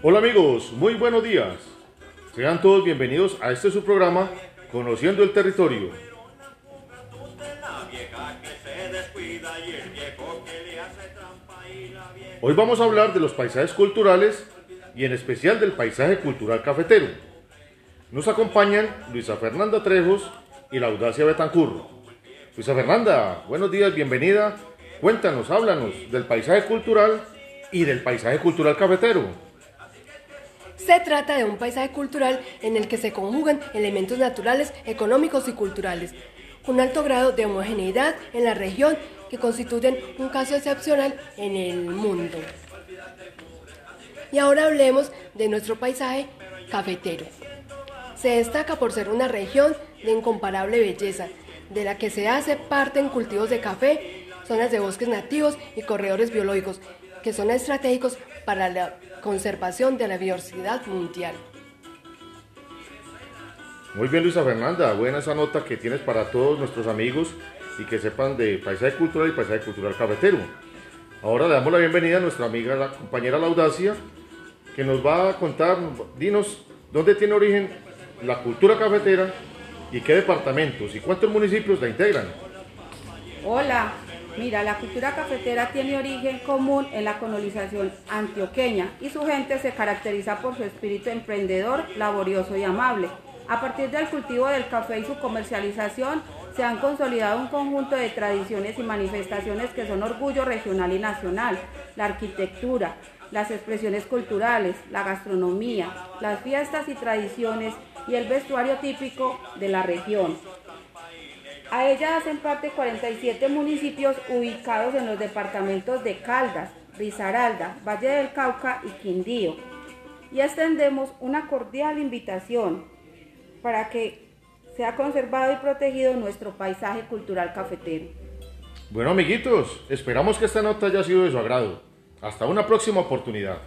Hola amigos, muy buenos días. Sean todos bienvenidos a este su programa, Conociendo el Territorio. Hoy vamos a hablar de los paisajes culturales y en especial del paisaje cultural cafetero. Nos acompañan Luisa Fernanda Trejos y la Audacia Betancur. Luisa Fernanda, buenos días, bienvenida. Cuéntanos, háblanos del paisaje cultural y del paisaje cultural cafetero. Se trata de un paisaje cultural en el que se conjugan elementos naturales, económicos y culturales, con alto grado de homogeneidad en la región que constituyen un caso excepcional en el mundo. Y ahora hablemos de nuestro paisaje cafetero. Se destaca por ser una región de incomparable belleza, de la que se hace parte en cultivos de café, zonas de bosques nativos y corredores biológicos, que son estratégicos para la conservación de la biodiversidad mundial. Muy bien, Luisa Fernanda, buena esa nota que tienes para todos nuestros amigos y que sepan de paisaje cultural y paisaje cultural cafetero. Ahora le damos la bienvenida a nuestra amiga, la compañera Laudacia, que nos va a contar, dinos, dónde tiene origen la cultura cafetera y qué departamentos y cuántos municipios la integran. Hola, Mira, la cultura cafetera tiene origen común en la colonización antioqueña y su gente se caracteriza por su espíritu emprendedor, laborioso y amable. A partir del cultivo del café y su comercialización, se han consolidado un conjunto de tradiciones y manifestaciones que son orgullo regional y nacional, la arquitectura, las expresiones culturales, la gastronomía, las fiestas y tradiciones y el vestuario típico de la región. A ella hacen parte 47 municipios ubicados en los departamentos de Caldas, Risaralda, Valle del Cauca y Quindío. Y extendemos una cordial invitación para que sea conservado y protegido nuestro paisaje cultural cafetero. Bueno amiguitos, esperamos que esta nota haya sido de su agrado. Hasta una próxima oportunidad.